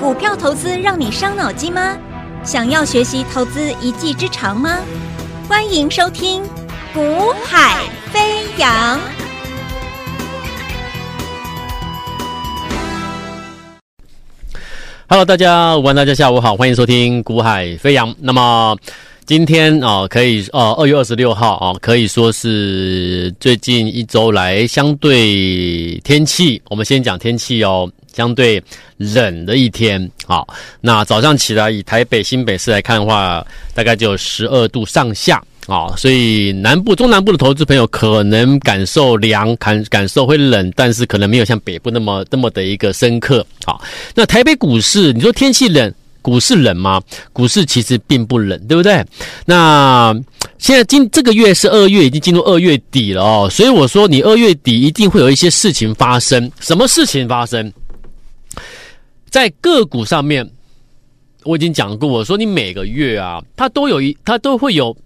股票投资让你伤脑筋吗？想要学习投资一技之长吗？欢迎收听《股海飞扬》。Hello，大家午安，大家下午好，欢迎收听《股海飞扬》。那么今天啊，可以哦，二月二十六号啊，可以说是最近一周来相对天气，我们先讲天气哦。相对冷的一天，好，那早上起来以台北、新北市来看的话，大概就十二度上下啊，所以南部、中南部的投资朋友可能感受凉，感感受会冷，但是可能没有像北部那么那么的一个深刻。好，那台北股市，你说天气冷，股市冷吗？股市其实并不冷，对不对？那现在今这个月是二月，已经进入二月底了哦，所以我说你二月底一定会有一些事情发生，什么事情发生？在个股上面，我已经讲过，我说你每个月啊，它都有一，它都会有，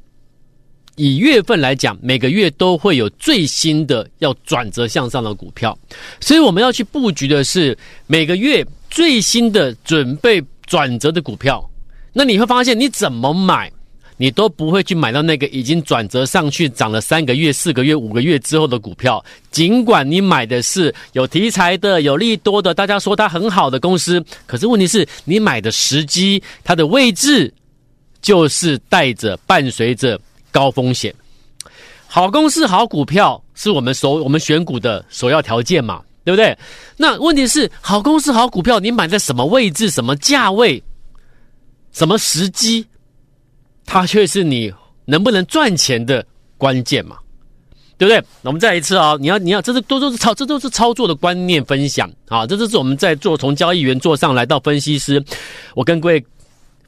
以月份来讲，每个月都会有最新的要转折向上的股票，所以我们要去布局的是每个月最新的准备转折的股票。那你会发现，你怎么买？你都不会去买到那个已经转折上去涨了三个月、四个月、五个月之后的股票，尽管你买的是有题材的、有利多的，大家说它很好的公司，可是问题是你买的时机、它的位置，就是带着伴随着高风险。好公司、好股票是我们首我们选股的首要条件嘛，对不对？那问题是好公司、好股票，你买在什么位置、什么价位、什么时机？它却是你能不能赚钱的关键嘛，对不对？那我们再一次啊，你要你要，这是都都是操，这都是操作的观念分享啊，这都是我们在做从交易员做上来到分析师，我跟各位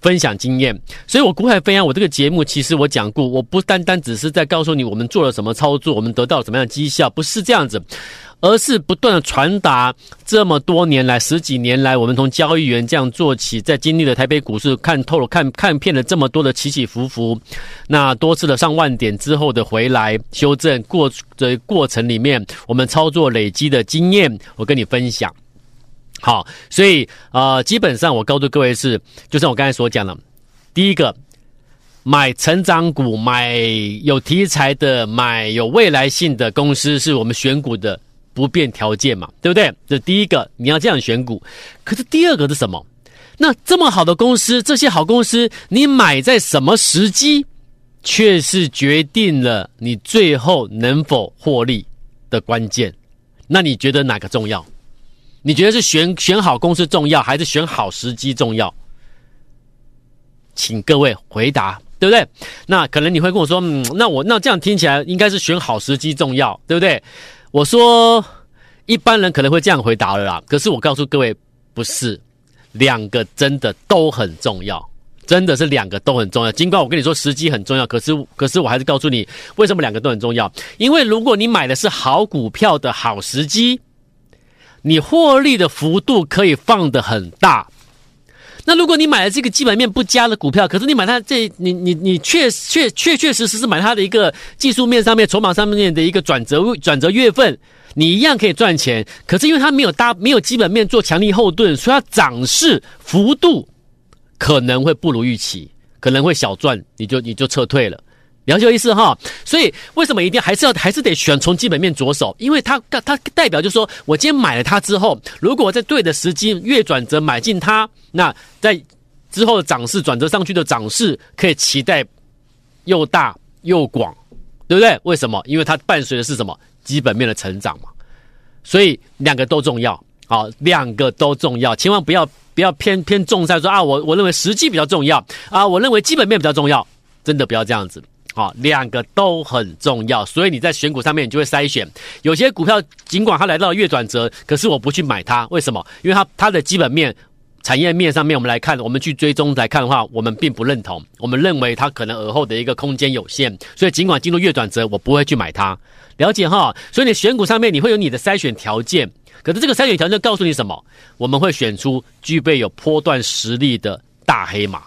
分享经验。所以我股海飞扬，我这个节目其实我讲过，我不单单只是在告诉你我们做了什么操作，我们得到了什么样的绩效，不是这样子。而是不断的传达，这么多年来，十几年来，我们从交易员这样做起，在经历了台北股市看透了、看看遍了这么多的起起伏伏，那多次的上万点之后的回来修正过的过程里面，我们操作累积的经验，我跟你分享。好，所以呃，基本上我告诉各位是，就像我刚才所讲的，第一个，买成长股，买有题材的，买有未来性的公司，是我们选股的。不变条件嘛，对不对？这第一个，你要这样选股。可是第二个是什么？那这么好的公司，这些好公司，你买在什么时机，却是决定了你最后能否获利的关键。那你觉得哪个重要？你觉得是选选好公司重要，还是选好时机重要？请各位回答，对不对？那可能你会跟我说，嗯，那我那这样听起来应该是选好时机重要，对不对？我说，一般人可能会这样回答了啦。可是我告诉各位，不是，两个真的都很重要，真的是两个都很重要。尽管我跟你说时机很重要，可是，可是我还是告诉你，为什么两个都很重要？因为如果你买的是好股票的好时机，你获利的幅度可以放得很大。那如果你买了这个基本面不佳的股票，可是你买它这，你你你确确确确实实是买它的一个技术面上面、筹码上面的一个转折转折月份，你一样可以赚钱。可是因为它没有搭没有基本面做强力后盾，所以它涨势幅度可能会不如预期，可能会小赚，你就你就撤退了。了解意思哈，所以为什么一定还是要还是得选从基本面着手？因为它它代表就是说我今天买了它之后，如果在对的时机月转折买进它，那在之后的涨势转折上去的涨势可以期待又大又广，对不对？为什么？因为它伴随的是什么？基本面的成长嘛。所以两个都重要，好，两个都重要，千万不要不要偏偏重在说啊，我我认为时机比较重要啊，我认为基本面比较重要，真的不要这样子。好，两个都很重要，所以你在选股上面，你就会筛选。有些股票尽管它来到了月转折，可是我不去买它，为什么？因为它它的基本面、产业面上面，我们来看，我们去追踪来看的话，我们并不认同。我们认为它可能而后的一个空间有限，所以尽管进入月转折，我不会去买它。了解哈？所以你选股上面，你会有你的筛选条件，可是这个筛选条件告诉你什么？我们会选出具备有波段实力的大黑马，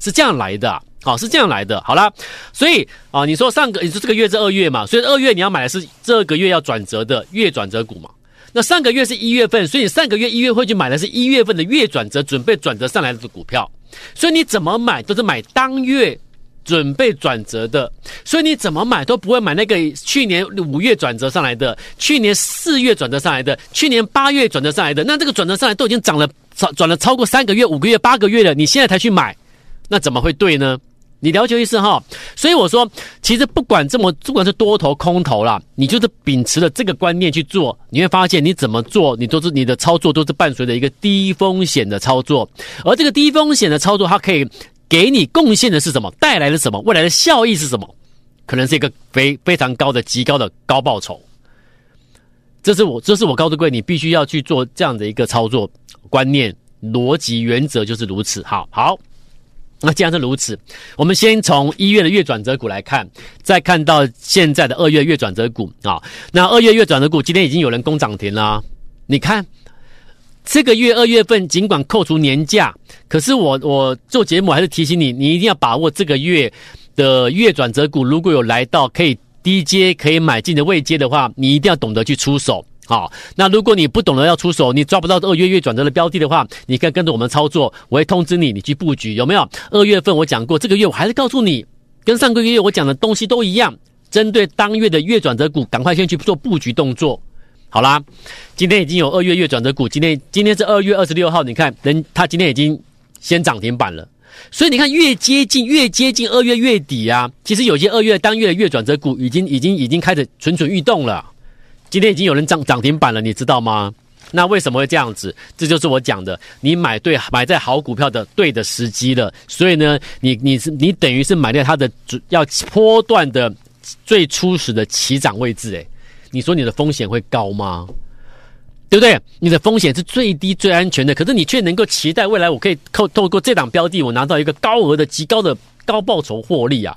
是这样来的。好，是这样来的。好啦，所以啊，你说上个，你说这个月是二月嘛，所以二月你要买的是这个月要转折的月转折股嘛。那上个月是一月份，所以你上个月一月会去买的是一月份的月转折，准备转折上来的股票。所以你怎么买都是买当月准备转折的，所以你怎么买都不会买那个去年五月转折上来的，去年四月转折上来的，去年八月转折上来的。那这个转折上来都已经涨了，转转了超过三个月、五个月、八个月了，你现在才去买，那怎么会对呢？你了解意思哈？所以我说，其实不管这么，不管是多头空头啦，你就是秉持了这个观念去做，你会发现你怎么做，你都是你的操作都是伴随着一个低风险的操作，而这个低风险的操作，它可以给你贡献的是什么？带来的什么？未来的效益是什么？可能是一个非非常高的、极高的高报酬。这是我，这是我告诉各位，你必须要去做这样的一个操作观念、逻辑、原则就是如此。好，好。那既然是如此，我们先从一月的月转折股来看，再看到现在的二月月转折股啊。那二月月转折股今天已经有人攻涨停了。你看，这个月二月份尽管扣除年假，可是我我做节目还是提醒你，你一定要把握这个月的月转折股，如果有来到可以低接可以买进的位阶的话，你一定要懂得去出手。好，那如果你不懂得要出手，你抓不到二月月转折的标的的话，你可以跟着我们操作，我会通知你，你去布局有没有？二月份我讲过，这个月我还是告诉你，跟上个月我讲的东西都一样，针对当月的月转折股，赶快先去做布局动作。好啦，今天已经有二月月转折股，今天今天是二月二十六号，你看人他今天已经先涨停板了，所以你看越接近越接近二月月底啊，其实有些二月当月的月转折股已经已经已经开始蠢蠢欲动了。今天已经有人涨涨停板了，你知道吗？那为什么会这样子？这就是我讲的，你买对买在好股票的对的时机了。所以呢，你你是你等于是买在它的主要波段的最初始的起涨位置。诶，你说你的风险会高吗？对不对？你的风险是最低最安全的，可是你却能够期待未来我可以透透过这档标的，我拿到一个高额的极高的高报酬获利啊！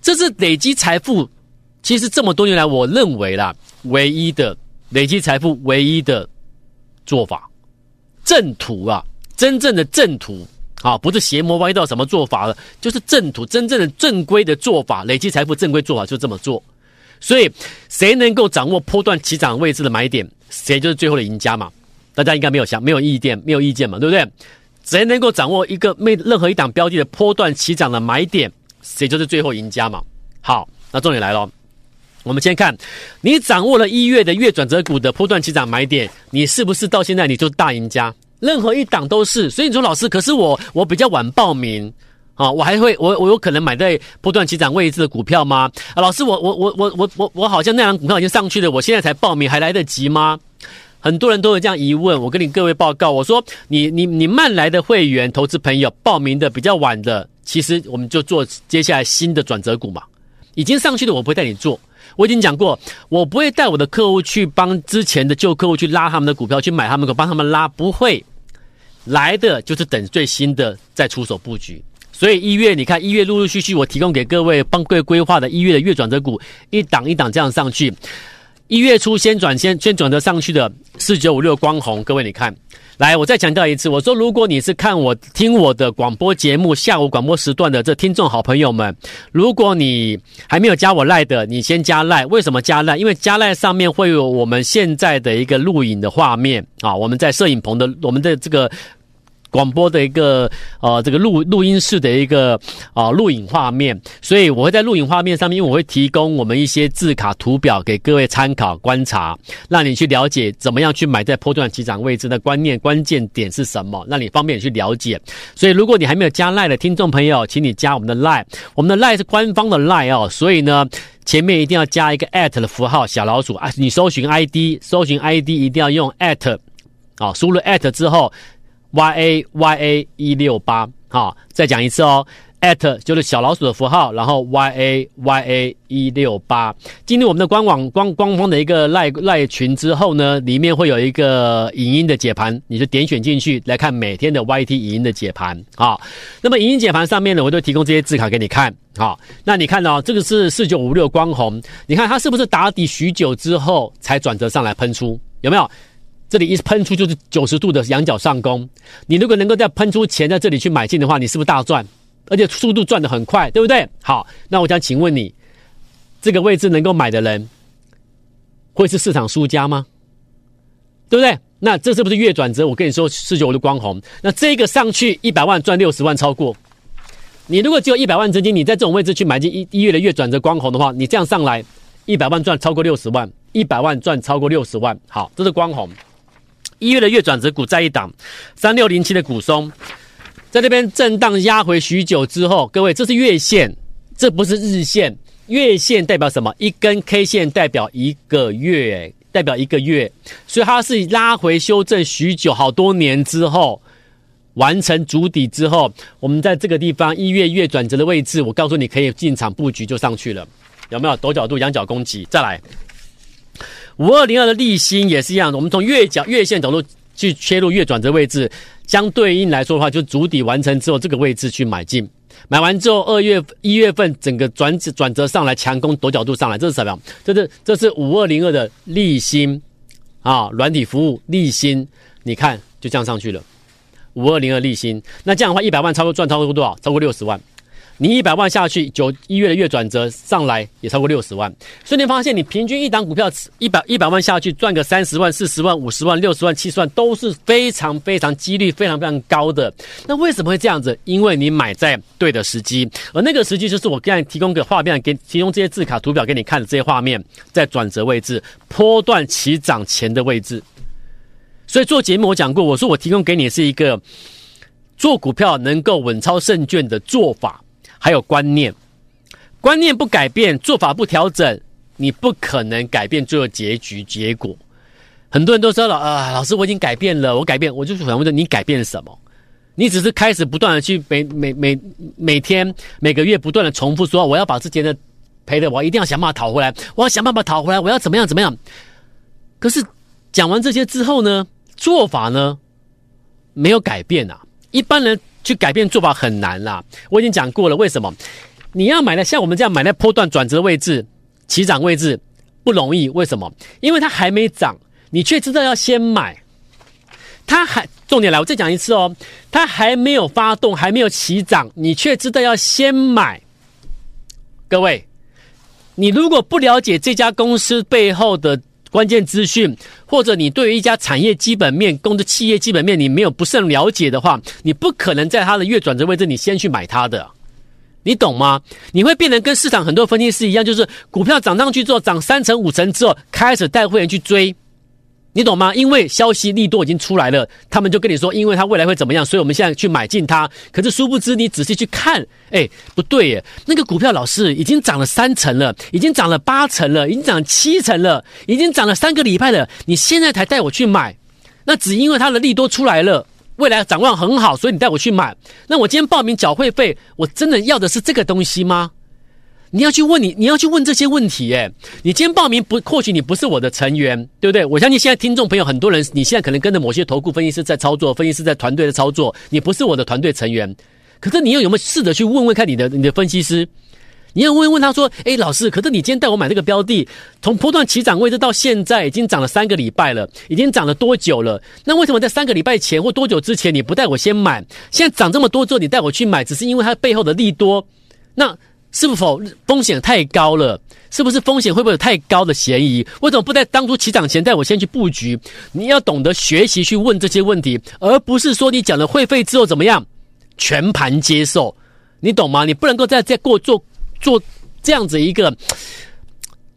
这是累积财富。其实这么多年来，我认为啦，唯一的累积财富唯一的做法，正途啊，真正的正途啊，不是邪魔歪道什么做法了，就是正途，真正的正规的做法，累积财富正规做法就这么做。所以，谁能够掌握波段起涨位置的买点，谁就是最后的赢家嘛。大家应该没有想，没有意见，没有意见嘛，对不对？谁能够掌握一个没任何一档标的的波段起涨的买点，谁就是最后赢家嘛。好，那重点来了。我们先看，你掌握了一月的月转折股的波段起涨买点，你是不是到现在你就大赢家？任何一档都是。所以你说老师，可是我我比较晚报名啊，我还会我我有可能买在波段起涨位置的股票吗？啊，老师，我我我我我我我好像那档股票已经上去了，我现在才报名还来得及吗？很多人都有这样疑问，我跟你各位报告，我说你你你慢来的会员投资朋友报名的比较晚的，其实我们就做接下来新的转折股嘛，已经上去的我不会带你做。我已经讲过，我不会带我的客户去帮之前的旧客户去拉他们的股票，去买他们的，帮他们拉，不会来的就是等最新的再出手布局。所以一月你看，一月陆陆续续我提供给各位帮各位规划的一月的月转折股，一档一档这样上去。一月初先转先先转得上去的四九五六光弘，各位你看。来，我再强调一次，我说，如果你是看我听我的广播节目下午广播时段的这听众好朋友们，如果你还没有加我赖的，你先加赖。为什么加赖？因为加赖上面会有我们现在的一个录影的画面啊，我们在摄影棚的我们的这个。广播的一个呃，这个录录音室的一个啊、呃、录影画面，所以我会在录影画面上面，因为我会提供我们一些字卡图表给各位参考观察，让你去了解怎么样去买在波段起涨位置的观念关键点是什么，让你方便去了解。所以如果你还没有加赖的听众朋友，请你加我们的赖，我们的赖是官方的赖哦，所以呢前面一定要加一个 at 的符号小老鼠啊，你搜寻 ID 搜寻 ID 一定要用 at 啊，输入 at 之后。Y a y a 一六八，好，再讲一次哦，at 就是小老鼠的符号，然后 y a y a 一六八。进入我们的官网官官方的一个赖赖群之后呢，里面会有一个影音的解盘，你就点选进去来看每天的 YT 影音的解盘。好，那么影音解盘上面呢，我都提供这些字卡给你看。好，那你看到、哦、这个是四九五六光红，你看它是不是打底许久之后才转折上来喷出？有没有？这里一喷出就是九十度的仰角上攻，你如果能够在喷出前在这里去买进的话，你是不是大赚？而且速度赚得很快，对不对？好，那我想请问你，这个位置能够买的人，会是市场输家吗？对不对？那这是不是月转折？我跟你说，四九五的光红，那这个上去一百万赚六十万超过。你如果只有一百万资金，你在这种位置去买进一一月的月转折光红的话，你这样上来一百万赚超过六十万，一百万赚超过六十万。好，这是光红。一月的月转折股再一档，三六零七的股松，在这边震荡压回许久之后，各位，这是月线，这不是日线。月线代表什么？一根 K 线代表一个月，代表一个月，所以它是拉回修正许久，好多年之后完成足底之后，我们在这个地方一月月转折的位置，我告诉你可以进场布局就上去了，有没有？抖角度仰角攻击，再来。五二零二的利新也是一样的，我们从月角月线角度去切入月转折位置，相对应来说的话，就足底完成之后这个位置去买进，买完之后二月一月份整个转转折上来强攻陡角度上来，这是什么？这是这是五二零二的利新啊，软体服务利新，你看就这样上去了，五二零二利新，那这样的话一百万超过赚超过多少？超过六十万。你一百万下去，九一月的月转折上来也超过六十万，所以你发现你平均一档股票一百一百万下去赚个三十万、四十万、五十万、六十万、七十万都是非常非常几率非常非常高的。那为什么会这样子？因为你买在对的时机，而那个时机就是我刚才提供给画面给提供这些字卡图表给你看的这些画面，在转折位置、波段起涨前的位置。所以做节目我讲过，我说我提供给你是一个做股票能够稳操胜券的做法。还有观念，观念不改变，做法不调整，你不可能改变最后结局结果。很多人都说了啊，老师，我已经改变了，我改变，我就想问你改变了什么？你只是开始不断的去每每每每天每个月不断的重复说，我要把之前的赔的，我一定要想办法讨回来，我要想办法讨回来，我要怎么样怎么样？可是讲完这些之后呢，做法呢没有改变啊，一般人。去改变做法很难啦，我已经讲过了。为什么？你要买的像我们这样买在波段转折位置、起涨位置不容易？为什么？因为它还没涨，你却知道要先买。它还重点来，我再讲一次哦，它还没有发动，还没有起涨，你却知道要先买。各位，你如果不了解这家公司背后的，关键资讯，或者你对于一家产业基本面、公司企业基本面，你没有不甚了解的话，你不可能在它的月转折位置，你先去买它的，你懂吗？你会变成跟市场很多分析师一样，就是股票涨上去之后，涨三成、五成之后，开始带会员去追。你懂吗？因为消息利多已经出来了，他们就跟你说，因为它未来会怎么样，所以我们现在去买进它。可是殊不知，你仔细去看，哎，不对耶，那个股票老师已经涨了三成了，已经涨了八成了，已经涨七成了，已经涨了三个礼拜了。你现在才带我去买，那只因为它的利多出来了，未来展望很好，所以你带我去买。那我今天报名缴会费，我真的要的是这个东西吗？你要去问你，你要去问这些问题，诶，你今天报名不，或许你不是我的成员，对不对？我相信现在听众朋友很多人，你现在可能跟着某些投顾分析师在操作，分析师在团队的操作，你不是我的团队成员，可是你又有没有试着去问问看你的你的分析师？你要问问他说，诶，老师，可是你今天带我买这个标的，从波段起涨位置到现在已经涨了三个礼拜了，已经涨了多久了？那为什么在三个礼拜前或多久之前你不带我先买？现在涨这么多之后你带我去买，只是因为它背后的利多？那？是否风险太高了？是不是风险会不会有太高的嫌疑？为什么不在当初起涨前带我先去布局？你要懂得学习去问这些问题，而不是说你讲了会费之后怎么样全盘接受，你懂吗？你不能够再再过做做这样子一个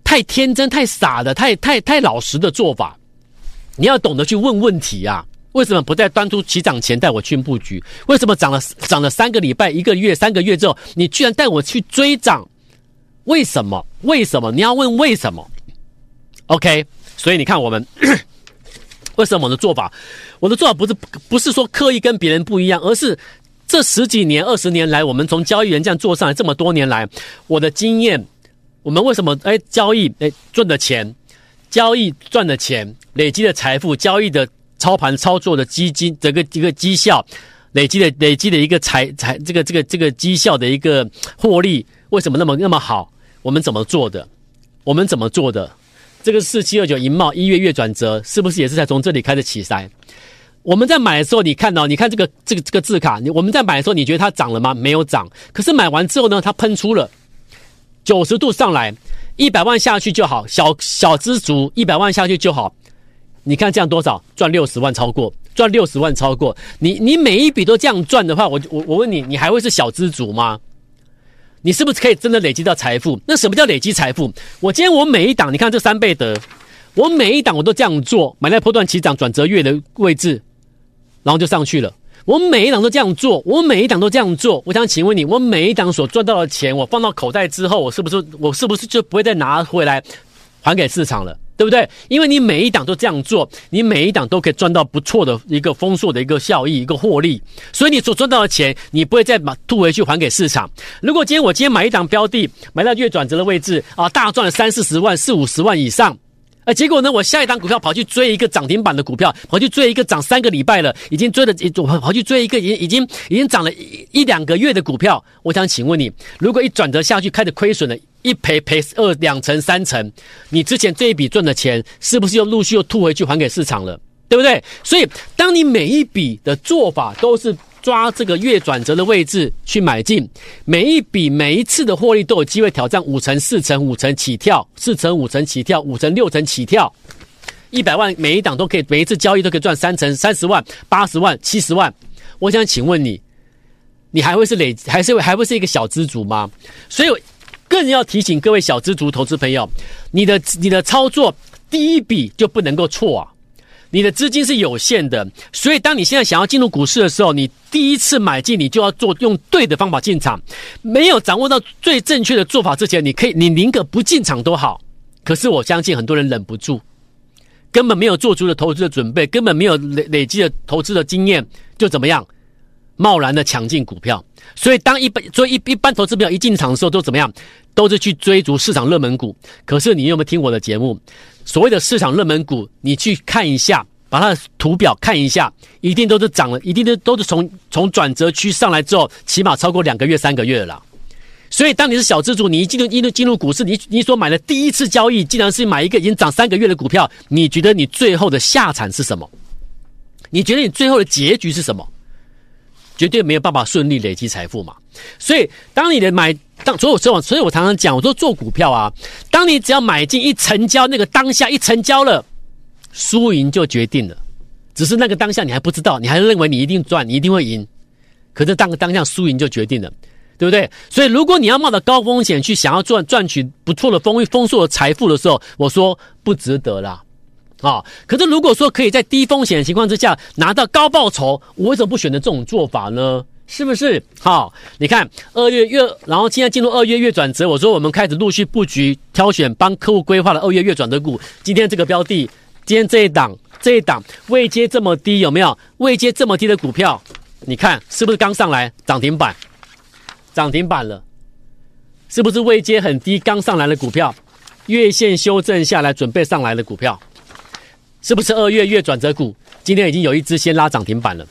太天真、太傻的、太太太老实的做法。你要懂得去问问题啊。为什么不在当初起涨前带我去布局？为什么涨了涨了三个礼拜、一个月、三个月之后，你居然带我去追涨？为什么？为什么？你要问为什么？OK，所以你看我们 为什么我的做法？我的做法不是不是说刻意跟别人不一样，而是这十几年、二十年来，我们从交易员这样做上来这么多年来，我的经验，我们为什么哎交易哎赚的钱，交易赚的钱，累积的财富，交易的。操盘操作的基金，这个一个绩效累积的累积的一个财财，这个这个这个绩效的一个获利，为什么那么那么好？我们怎么做的？我们怎么做的？这个四七二九银茂一月月转折，是不是也是在从这里开始起来？我们在买的时候，你看到，你看这个这个这个字卡，你我们在买的时候，你觉得它涨了吗？没有涨。可是买完之后呢，它喷出了九十度上来，一百万下去就好，小小资族一百万下去就好。你看这样多少？赚六十万超过，赚六十万超过。你你每一笔都这样赚的话，我我我问你，你还会是小资族吗？你是不是可以真的累积到财富？那什么叫累积财富？我今天我每一档，你看这三倍得，我每一档我都这样做，买在波段起涨转折月的位置，然后就上去了。我每一档都这样做，我每一档都这样做。我想请问你，我每一档所赚到的钱，我放到口袋之后，我是不是我是不是就不会再拿回来还给市场了？对不对？因为你每一档都这样做，你每一档都可以赚到不错的一个丰硕的一个效益、一个获利，所以你所赚到的钱，你不会再把吐回去还给市场。如果今天我今天买一档标的，买到月转折的位置啊，大赚了三四十万、四五十万以上。呃，结果呢？我下一档股票跑去追一个涨停板的股票，跑去追一个涨三个礼拜了，已经追了，跑跑去追一个已经已经已经涨了一一两个月的股票。我想请问你，如果一转折下去开始亏损了，一赔赔二两成三成，你之前这一笔赚的钱是不是又陆续又吐回去还给市场了？对不对？所以，当你每一笔的做法都是。抓这个月转折的位置去买进，每一笔每一次的获利都有机会挑战五成、四成、五成起跳，四成、五成起跳，五成、六成起跳，一百万每一档都可以，每一次交易都可以赚三成、三十万、八十万、七十万。我想请问你，你还会是累，还是还会是一个小资族吗？所以更要提醒各位小资族投资朋友，你的你的操作第一笔就不能够错啊。你的资金是有限的，所以当你现在想要进入股市的时候，你第一次买进，你就要做用对的方法进场。没有掌握到最正确的做法之前，你可以，你宁可不进场都好。可是我相信很多人忍不住，根本没有做足的投资的准备，根本没有累累积的投资的经验，就怎么样，贸然的抢进股票。所以当一般所以一一般投资朋友一进场的时候都怎么样，都是去追逐市场热门股。可是你有没有听我的节目？所谓的市场热门股，你去看一下，把它的图表看一下，一定都是涨了，一定都都是从从转折区上来之后，起码超过两个月、三个月了。所以，当你是小资主，你一进入一进入进入股市，你你所买的第一次交易，竟然是买一个已经涨三个月的股票，你觉得你最后的下场是什么？你觉得你最后的结局是什么？绝对没有办法顺利累积财富嘛。所以，当你的买。当所有所以，所以我常常讲，我说做股票啊，当你只要买进一成交，那个当下一成交了，输赢就决定了。只是那个当下你还不知道，你还认为你一定赚，你一定会赢。可是当个当下输赢就决定了，对不对？所以如果你要冒着高风险去想要赚赚取不错的丰丰硕的财富的时候，我说不值得啦。啊。可是如果说可以在低风险的情况之下拿到高报酬，我为什么不选择这种做法呢？是不是好？你看二月月，然后现在进入二月月转折。我说我们开始陆续布局、挑选、帮客户规划的二月月转折股。今天这个标的，今天这一档，这一档位阶这么低，有没有位阶这么低的股票？你看是不是刚上来涨停板？涨停板了，是不是位阶很低刚上来的股票？月线修正下来准备上来的股票，是不是二月月转折股？今天已经有一只先拉涨停板了，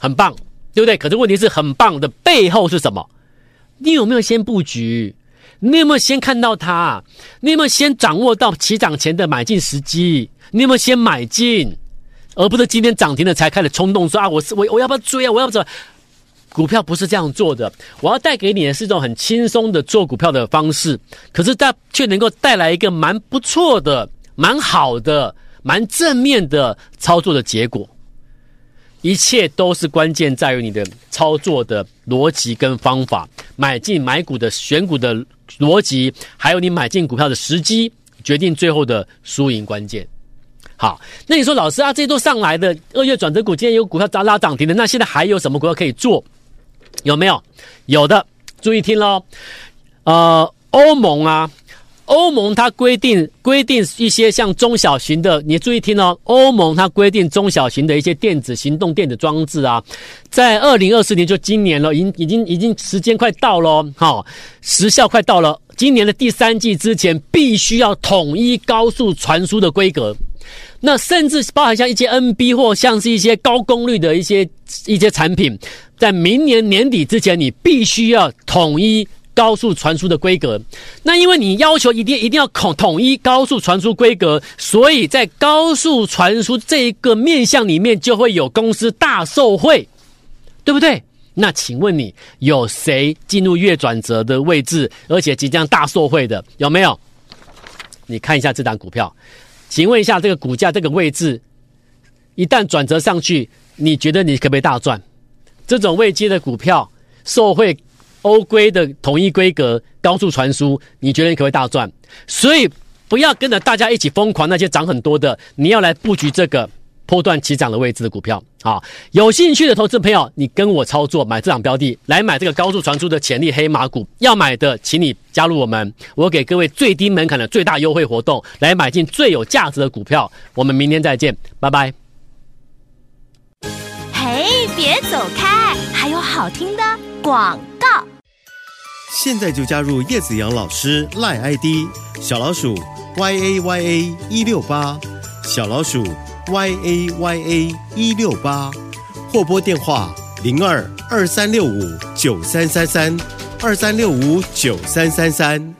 很棒。对不对？可是问题是很棒的，背后是什么？你有没有先布局？你有没有先看到它？你有没有先掌握到起涨前的买进时机？你有没有先买进，而不是今天涨停了才开始冲动说啊，我是我我要不要追啊？我要不要？股票不是这样做的。我要带给你的是一种很轻松的做股票的方式，可是它却能够带来一个蛮不错的、蛮好的、蛮正面的操作的结果。一切都是关键在于你的操作的逻辑跟方法，买进买股的选股的逻辑，还有你买进股票的时机，决定最后的输赢关键。好，那你说老师啊，这些都上来的二月转折股，今天有股票拉拉涨停的，那现在还有什么股票可以做？有没有？有的，注意听喽。呃，欧盟啊。欧盟它规定规定一些像中小型的，你注意听哦。欧盟它规定中小型的一些电子行动电子装置啊，在二零二四年就今年了，已经已经已经时间快到了，好，时效快到了。今年的第三季之前，必须要统一高速传输的规格。那甚至包含像一些 NB 或像是一些高功率的一些一些产品，在明年年底之前，你必须要统一。高速传输的规格，那因为你要求一定一定要统统一高速传输规格，所以在高速传输这一个面向里面，就会有公司大受惠，对不对？那请问你有谁进入月转折的位置，而且即将大受惠的有没有？你看一下这档股票，请问一下这个股价这个位置一旦转折上去，你觉得你可不可以大赚？这种未接的股票，受惠欧规的统一规格、高速传输，你觉得你可会大赚？所以不要跟着大家一起疯狂，那些涨很多的，你要来布局这个。波段起涨的位置的股票，好，有兴趣的投资朋友，你跟我操作买这档标的，来买这个高速传输的潜力黑马股。要买的，请你加入我们，我给各位最低门槛的最大优惠活动，来买进最有价值的股票。我们明天再见，拜拜。嘿，别走开，还有好听的广。现在就加入叶子阳老师赖 ID 小老鼠 y a y a 一六八小老鼠。y a y a 一六八，或拨电话零二二三六五九三三三二三六五九三三三。